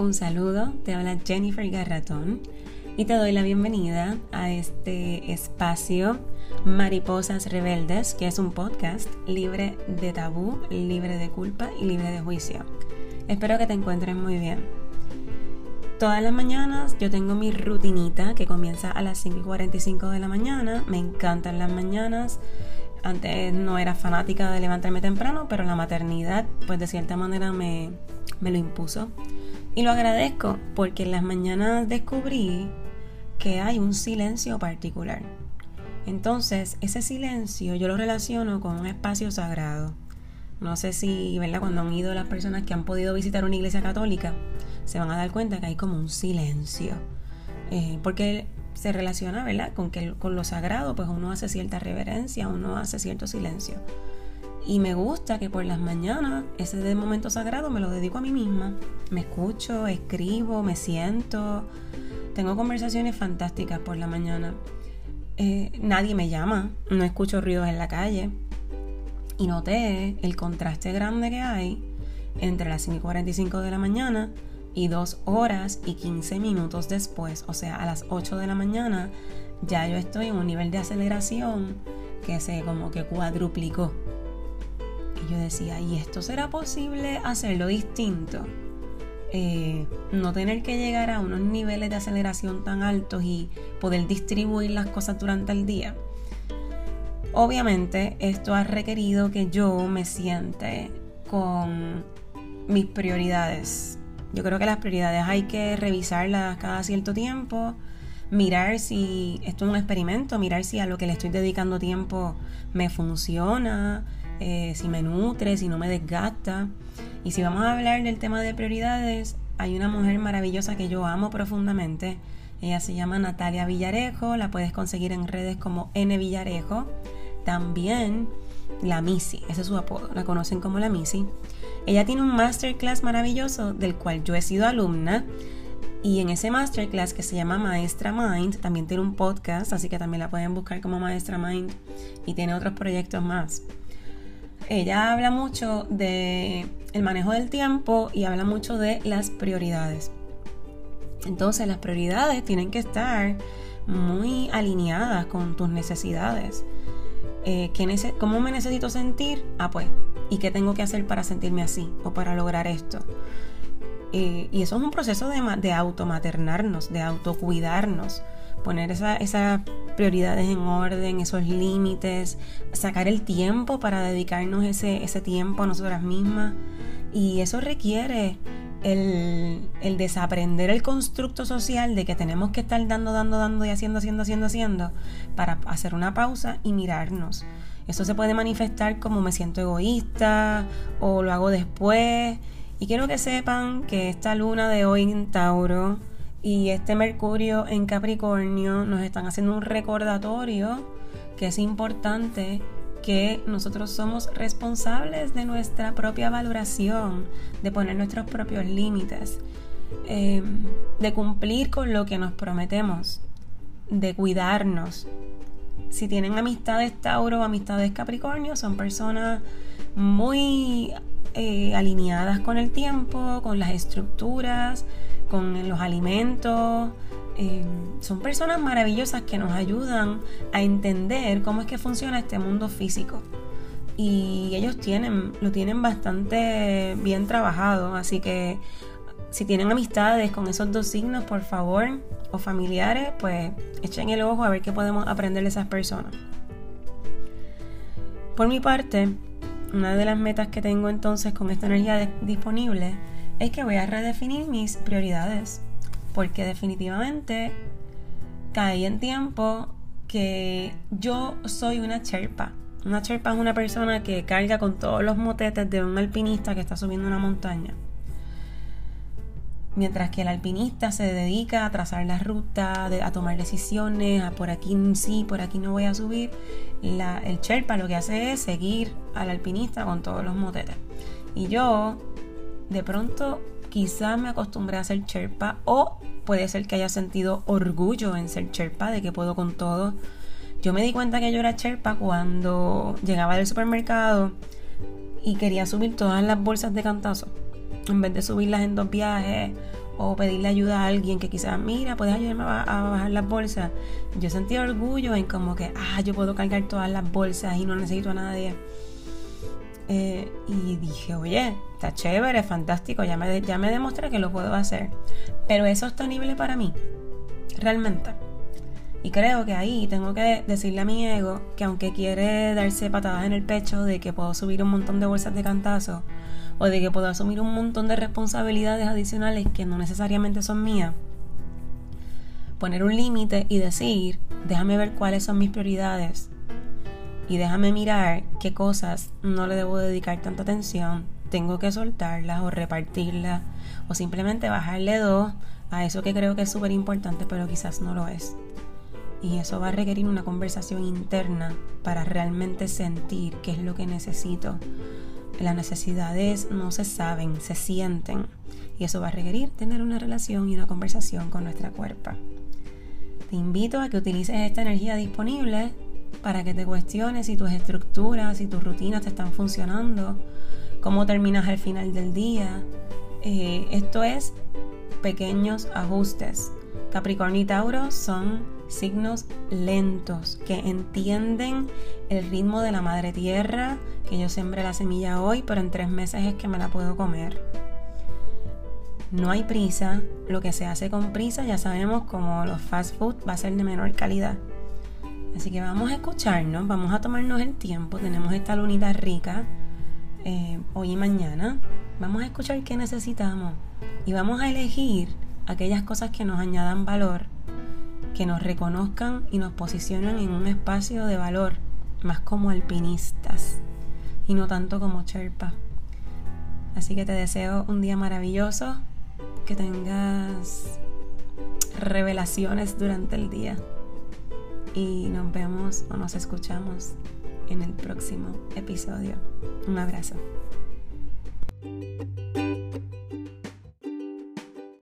Un saludo, te habla Jennifer Garratón y te doy la bienvenida a este espacio Mariposas Rebeldes, que es un podcast libre de tabú, libre de culpa y libre de juicio. Espero que te encuentres muy bien. Todas las mañanas yo tengo mi rutinita que comienza a las 5 de la mañana. Me encantan las mañanas. Antes no era fanática de levantarme temprano, pero la maternidad, pues de cierta manera me, me lo impuso. Y lo agradezco porque en las mañanas descubrí que hay un silencio particular. Entonces, ese silencio yo lo relaciono con un espacio sagrado. No sé si, ¿verdad? Cuando han ido las personas que han podido visitar una iglesia católica, se van a dar cuenta que hay como un silencio. Eh, porque se relaciona, ¿verdad? Con que con lo sagrado, pues uno hace cierta reverencia, uno hace cierto silencio. Y me gusta que por las mañanas, ese momento sagrado me lo dedico a mí misma. Me escucho, escribo, me siento. Tengo conversaciones fantásticas por la mañana. Eh, nadie me llama, no escucho ruidos en la calle. Y noté el contraste grande que hay entre las 5.45 de la mañana y dos horas y 15 minutos después, o sea, a las 8 de la mañana, ya yo estoy en un nivel de aceleración que se como que cuadruplicó. Yo decía, ¿y esto será posible hacerlo distinto? Eh, no tener que llegar a unos niveles de aceleración tan altos y poder distribuir las cosas durante el día. Obviamente esto ha requerido que yo me siente con mis prioridades yo creo que las prioridades hay que revisarlas cada cierto tiempo, mirar si esto es un experimento, mirar si a lo que le estoy dedicando tiempo me funciona, eh, si me nutre, si no me desgasta. Y si vamos a hablar del tema de prioridades, hay una mujer maravillosa que yo amo profundamente. Ella se llama Natalia Villarejo, la puedes conseguir en redes como N Villarejo. También la Missy, ese es su apodo, la conocen como la Missy. Ella tiene un masterclass maravilloso del cual yo he sido alumna. Y en ese masterclass que se llama Maestra Mind, también tiene un podcast, así que también la pueden buscar como Maestra Mind y tiene otros proyectos más. Ella habla mucho de el manejo del tiempo y habla mucho de las prioridades. Entonces las prioridades tienen que estar muy alineadas con tus necesidades. Eh, ¿Cómo me necesito sentir? Ah, pues y qué tengo que hacer para sentirme así o para lograr esto. Eh, y eso es un proceso de, de automaternarnos, de autocuidarnos, poner esas prioridades en orden, esos límites, sacar el tiempo para dedicarnos ese, ese tiempo a nosotras mismas. Y eso requiere el, el, desaprender el constructo social de que tenemos que estar dando, dando, dando y haciendo, haciendo, haciendo, haciendo, para hacer una pausa y mirarnos. Eso se puede manifestar como me siento egoísta o lo hago después. Y quiero que sepan que esta luna de hoy en Tauro y este Mercurio en Capricornio nos están haciendo un recordatorio que es importante que nosotros somos responsables de nuestra propia valoración, de poner nuestros propios límites, em, de cumplir con lo que nos prometemos, de cuidarnos, si tienen amistades Tauro o amistades Capricornio, son personas muy eh, alineadas con el tiempo, con las estructuras, con los alimentos. Eh, son personas maravillosas que nos ayudan a entender cómo es que funciona este mundo físico. Y ellos tienen, lo tienen bastante bien trabajado, así que si tienen amistades con esos dos signos, por favor, o familiares, pues echen el ojo a ver qué podemos aprender de esas personas. Por mi parte, una de las metas que tengo entonces con esta energía disponible es que voy a redefinir mis prioridades, porque definitivamente caí en tiempo que yo soy una cherpa. Una cherpa es una persona que carga con todos los motetes de un alpinista que está subiendo una montaña. Mientras que el alpinista se dedica a trazar la ruta, a tomar decisiones, a por aquí sí, por aquí no voy a subir, el Sherpa lo que hace es seguir al alpinista con todos los motetes. Y yo, de pronto, quizás me acostumbré a ser Sherpa o puede ser que haya sentido orgullo en ser Sherpa, de que puedo con todo. Yo me di cuenta que yo era Sherpa cuando llegaba del supermercado y quería subir todas las bolsas de cantazo en vez de subirlas en dos viajes o pedirle ayuda a alguien que quizás, mira, puedes ayudarme a, bajar las bolsas. Yo sentí orgullo en como que, ah, yo puedo cargar todas las bolsas y no necesito a nadie. Eh, y dije, oye, está chévere, fantástico, ya me, ya me demostré que lo puedo hacer. Pero es sostenible para mí, realmente. Y creo que ahí tengo que decirle a mi ego que aunque quiere darse patadas en el pecho de que puedo subir un montón de bolsas de cantazo o de que puedo asumir un montón de responsabilidades adicionales que no necesariamente son mías, poner un límite y decir, déjame ver cuáles son mis prioridades y déjame mirar qué cosas no le debo dedicar tanta atención, tengo que soltarlas o repartirlas o simplemente bajarle dos a eso que creo que es súper importante pero quizás no lo es. Y eso va a requerir una conversación interna para realmente sentir qué es lo que necesito. Las necesidades no se saben, se sienten. Y eso va a requerir tener una relación y una conversación con nuestra cuerpo. Te invito a que utilices esta energía disponible para que te cuestiones si tus estructuras, y tus rutinas te están funcionando, cómo terminas al final del día. Eh, esto es pequeños ajustes. Capricornio y Tauro son signos lentos que entienden el ritmo de la madre tierra, que yo sembré la semilla hoy, pero en tres meses es que me la puedo comer. No hay prisa, lo que se hace con prisa ya sabemos como los fast food va a ser de menor calidad. Así que vamos a escucharnos, vamos a tomarnos el tiempo, tenemos esta lunita rica eh, hoy y mañana, vamos a escuchar qué necesitamos y vamos a elegir aquellas cosas que nos añadan valor que nos reconozcan y nos posicionan en un espacio de valor, más como alpinistas y no tanto como Sherpa. Así que te deseo un día maravilloso, que tengas revelaciones durante el día y nos vemos o nos escuchamos en el próximo episodio. Un abrazo.